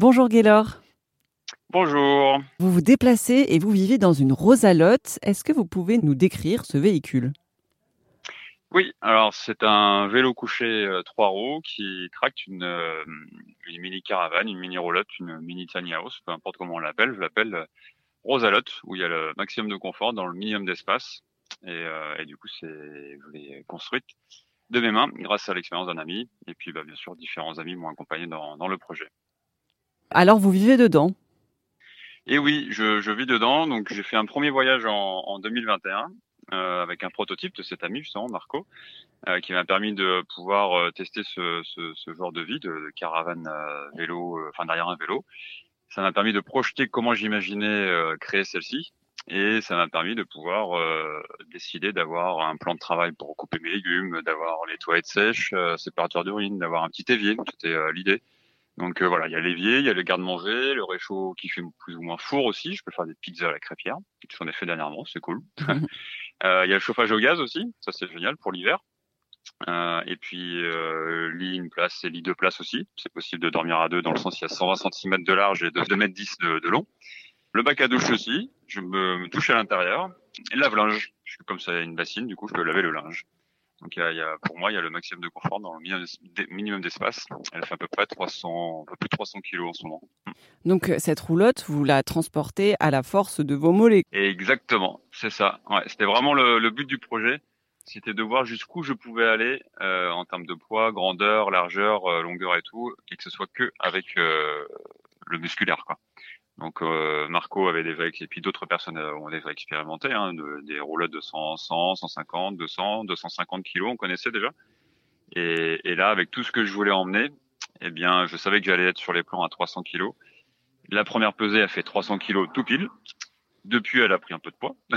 Bonjour Gaylor. Bonjour. Vous vous déplacez et vous vivez dans une Rosalotte. Est-ce que vous pouvez nous décrire ce véhicule? Oui, alors c'est un vélo couché euh, trois roues qui tracte une, euh, une mini caravane, une mini roulotte, une mini tiny house, peu importe comment on l'appelle. Je l'appelle euh, Rosalotte, où il y a le maximum de confort dans le minimum d'espace. Et, euh, et, du coup, c'est, je l'ai construite de mes mains grâce à l'expérience d'un ami et puis bah, bien sûr différents amis m'ont accompagné dans, dans le projet. Alors vous vivez dedans? Et oui, je, vis dedans. Donc j'ai fait un premier voyage en, en 2021 euh, avec un prototype de cet ami justement Marco, euh, qui m'a permis de pouvoir euh, tester ce, genre de vie de, caravane vélo, enfin derrière un vélo. Ça m'a permis de projeter comment j'imaginais créer celle-ci et ça m'a permis de pouvoir décider d'avoir un plan de travail pour couper mes légumes, d'avoir les toilettes sèches, euh, séparateur d'urine, d'avoir un petit évier. C'était l'idée. Donc euh, voilà, il y a l'évier, il y a le garde-manger, le réchaud qui fait plus ou moins four aussi. Je peux faire des pizzas à la crêpière, j'en ai fait dernièrement, c'est cool. Euh, il y a le chauffage au gaz aussi, ça c'est génial pour l'hiver. Euh, et puis euh, lit une place et lit deux places aussi. C'est possible de dormir à deux dans le sens il y a 120 cm de large et de 2 m 10 de, de long. Le bac à douche aussi, je me, me touche à l'intérieur. Et lave-linge, comme ça il y a une bassine, du coup je peux laver le linge. Donc il y a, il y a, pour moi, il y a le maximum de confort dans le minimum d'espace. Elle fait à peu près 300, un peu plus de 300 kilos en ce moment. Donc cette roulotte, vous la transportez à la force de vos mollets. Exactement, c'est ça. Ouais, c'était vraiment le, le, but du projet. C'était de voir jusqu'où je pouvais aller euh, en termes de poids, grandeur, largeur, euh, longueur et tout, et que ce soit que avec euh, le musculaire, quoi. Donc euh, Marco avait déjà et puis d'autres personnes ont déjà expérimenté hein, de, des roulottes de 100, 100, 150, 200, 250 kilos, on connaissait déjà. Et, et, là, avec tout ce que je voulais emmener, eh bien, je savais que j'allais être sur les plans à 300 kilos. La première pesée a fait 300 kilos tout pile. Depuis, elle a pris un peu de poids.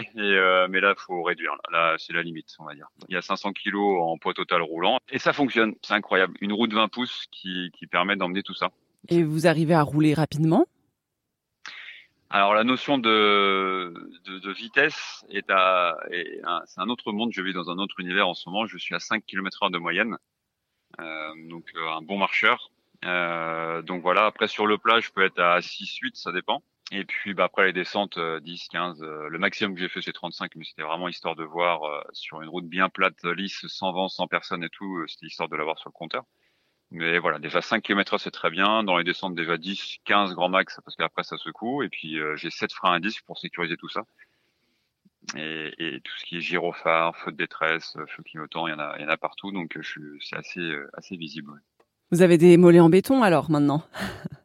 et, euh, mais là, faut réduire. Là c'est la limite, on va dire. Il y a 500 kilos en poids total roulant. Et ça fonctionne. C'est incroyable. Une roue de 20 pouces qui, qui permet d'emmener tout ça. Et vous arrivez à rouler rapidement alors la notion de, de, de vitesse est à c'est un autre monde. Je vis dans un autre univers en ce moment. Je suis à 5 km/h de moyenne, euh, donc euh, un bon marcheur. Euh, donc voilà. Après sur le plat, je peux être à 6-8, ça dépend. Et puis bah, après les descentes 10, 15. le maximum que j'ai fait c'est 35, mais c'était vraiment histoire de voir euh, sur une route bien plate, lisse, sans vent, sans personne et tout. Euh, c'était histoire de l'avoir sur le compteur. Mais voilà, déjà 5 km c'est très bien. Dans les descentes, déjà 10, 15 grand max, parce qu'après ça secoue. Et puis euh, j'ai 7 freins à disque pour sécuriser tout ça. Et, et, tout ce qui est gyrophare, feu de détresse, feu clignotant, il y en a, il y en a partout. Donc je, c'est assez, assez visible. Vous avez des mollets en béton alors maintenant?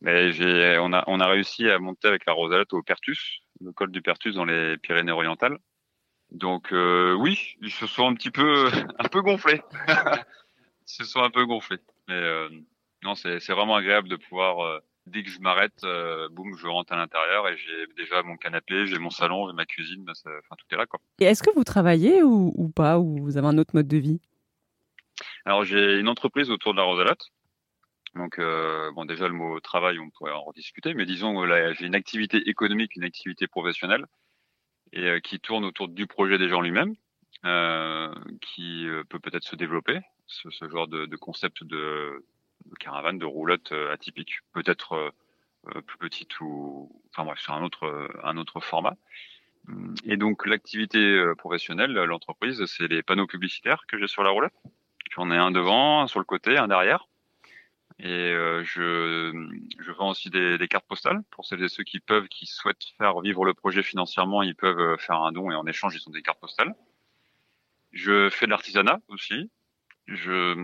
Mais j'ai, on a, on a réussi à monter avec la Rosalette au Pertus, le col du Pertus dans les Pyrénées-Orientales. Donc euh, oui, ils se sont un petit peu, un peu gonflés. se sont un peu gonflés. Mais euh, non, c'est vraiment agréable de pouvoir, euh, dès que je m'arrête, euh, boum, je rentre à l'intérieur et j'ai déjà mon canapé, j'ai mon salon, j'ai ma cuisine, bah, enfin tout est là quoi. Et est-ce que vous travaillez ou, ou, pas, ou vous avez un autre mode de vie? Alors j'ai une entreprise autour de la Rosalotte. Donc bon, déjà le mot travail, on pourrait en rediscuter, mais disons là j'ai une activité économique, une activité professionnelle et qui tourne autour du projet des gens lui-même. Euh, qui peut peut-être se développer ce, ce genre de, de, concept de, de, caravane, de roulotte euh, atypique, peut-être euh, plus petite ou, enfin bref, sur un autre, un autre format. Et donc l'activité euh, professionnelle, l'entreprise, c'est les panneaux publicitaires que j'ai sur la roulotte. J'en ai un devant, un sur le côté, un derrière. Et euh, je, je vends aussi des, des, cartes postales pour celles et ceux qui peuvent, qui souhaitent faire vivre le projet financièrement, ils peuvent faire un don et en échange ils ont des cartes postales. Je fais de l'artisanat aussi je,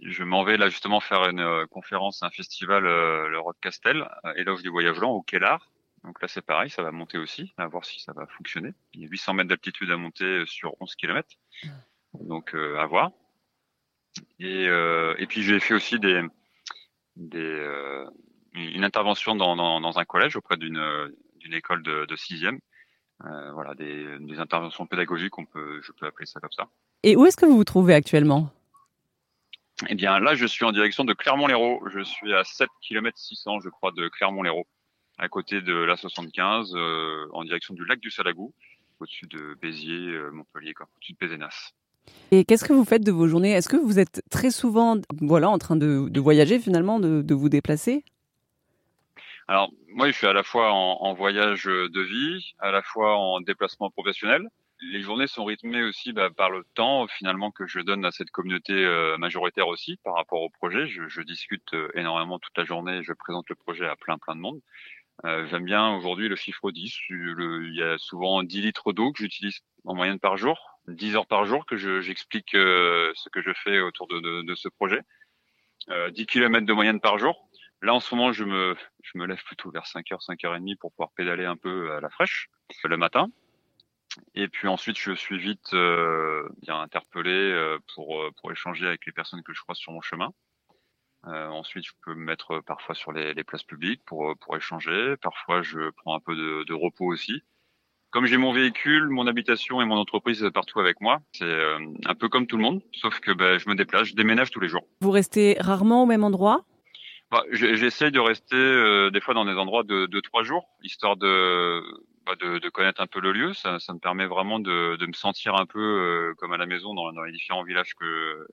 je m'en vais là justement faire une euh, conférence, un festival, euh, le Rock Castel, euh, éloge du voyage lent au Kellar. Donc là c'est pareil, ça va monter aussi, à voir si ça va fonctionner. Il y a 800 mètres d'altitude à monter sur 11 km, donc euh, à voir. Et, euh, et puis j'ai fait aussi des, des euh, une intervention dans, dans, dans, un collège auprès d'une d'une école de, de sixième. Euh, voilà, des, des interventions pédagogiques, on peut, je peux appeler ça comme ça. Et où est-ce que vous vous trouvez actuellement? Eh bien, là, je suis en direction de Clermont-Lérault. Je suis à 7 km 600, je crois, de Clermont-Lérault, à côté de la 75, euh, en direction du lac du Salagou, au-dessus de Béziers, euh, Montpellier, quoi, au-dessus de Pézenas. Et qu'est-ce que vous faites de vos journées? Est-ce que vous êtes très souvent voilà, en train de, voyager finalement, de, vous déplacer? Alors, moi, je suis à la fois en, voyage de vie, à la fois en déplacement professionnel. Les journées sont rythmées aussi bah, par le temps finalement que je donne à cette communauté euh, majoritaire aussi par rapport au projet. Je, je discute euh, énormément toute la journée, je présente le projet à plein plein de monde. Euh, J'aime bien aujourd'hui le chiffre 10. il y a souvent 10 litres d'eau que j'utilise en moyenne par jour, 10 heures par jour que j'explique euh, ce que je fais autour de, de, de ce projet. Euh, 10 km de moyenne par jour. Là, en ce moment, je me, je me lève plutôt vers 5h, 5h30 pour pouvoir pédaler un peu à la fraîche le matin. Et puis ensuite, je suis vite euh, bien interpellé euh, pour, euh, pour échanger avec les personnes que je croise sur mon chemin. Euh, ensuite, je peux me mettre parfois sur les, les, places publiques pour, pour échanger. Parfois, je prends un peu de, de repos aussi. Comme j'ai mon véhicule, mon habitation et mon entreprise partout avec moi, c'est euh, un peu comme tout le monde, sauf que ben, je me déplace, je déménage tous les jours. Vous restez rarement au même endroit? Bah, J'essaye de rester euh, des fois dans des endroits de, de trois jours, histoire de, bah, de, connaître un peu le lieu. Ça, me permet vraiment de, me sentir un peu comme à la maison dans, les différents villages que,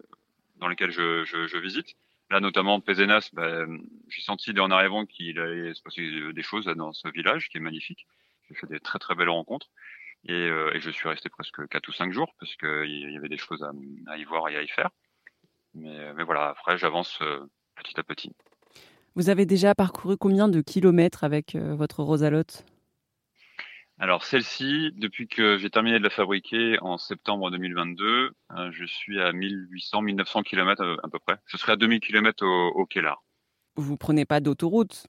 dans lesquels je, visite. Là, notamment Pézenas, bah, j'ai senti en arrivant qu'il allait se passer des choses dans ce village qui est magnifique. J'ai fait des très très belles rencontres et, euh, je suis resté presque quatre ou cinq jours parce qu'il y avait des choses à, y voir et à y faire. Mais, voilà, après, j'avance euh, petit à petit. Vous avez déjà parcouru combien de kilomètres avec euh, votre Rosalotte? Alors celle-ci, depuis que j'ai terminé de la fabriquer en septembre 2022, euh, je suis à 1800-1900 km à, à, peu près. Ce serait à 2000 km au, au Kellar. Vous prenez pas d'autoroute?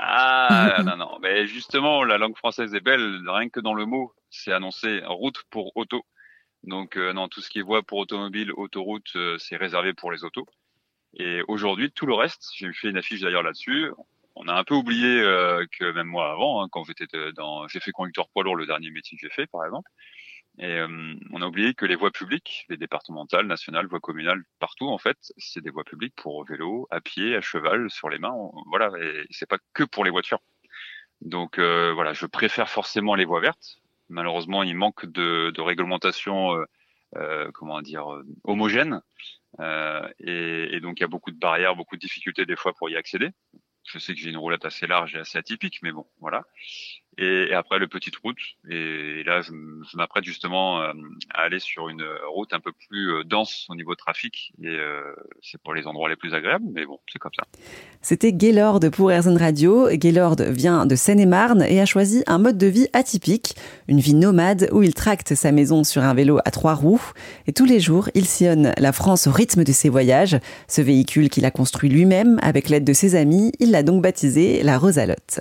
Ah non, non, mais justement, la langue française est belle, rien que dans le mot, c'est annoncé route pour auto. Donc euh, non, tout ce qui est voie pour automobile, autoroute, euh, c'est réservé pour les autos. Et aujourd'hui, tout le reste, j'ai fait une affiche d'ailleurs là-dessus, on a un peu oublié euh, que même moi avant, hein, quand j'étais dans, j'ai fait conducteur poids lourd, le dernier métier que j'ai fait, par exemple. Et euh, on a oublié que les voies publiques, les départementales, nationales, voies communales, partout en fait, c'est des voies publiques pour vélo, à pied, à cheval, sur les mains. voilà, et c'est pas que pour les voitures. Donc euh, voilà, je préfère forcément les voies vertes. Malheureusement, il manque de, de réglementation, euh, euh comment dire, euh, homogène. Et, et, donc il y a beaucoup de barrières, beaucoup de difficultés des fois pour y accéder je sais que j'ai une roulette assez large et assez atypique, mais bon, voilà. Et, après, le petite route. Et, là, je, m'apprête justement euh, à aller sur une route un peu plus euh, dense au niveau trafic. Et euh, c'est pour les endroits les plus agréables, mais bon, c'est comme ça. C'était Gaylord pour Airzone Radio. Gaylord vient de Seine-et-Marne et a choisi un mode de vie atypique, une vie nomade où il tracte sa maison sur un vélo à trois roues. Et tous les jours, il sillonne la France au rythme de ses voyages. Ce véhicule qu'il a construit lui-même avec l'aide de ses amis, il l'a donc baptisé la Rosalotte.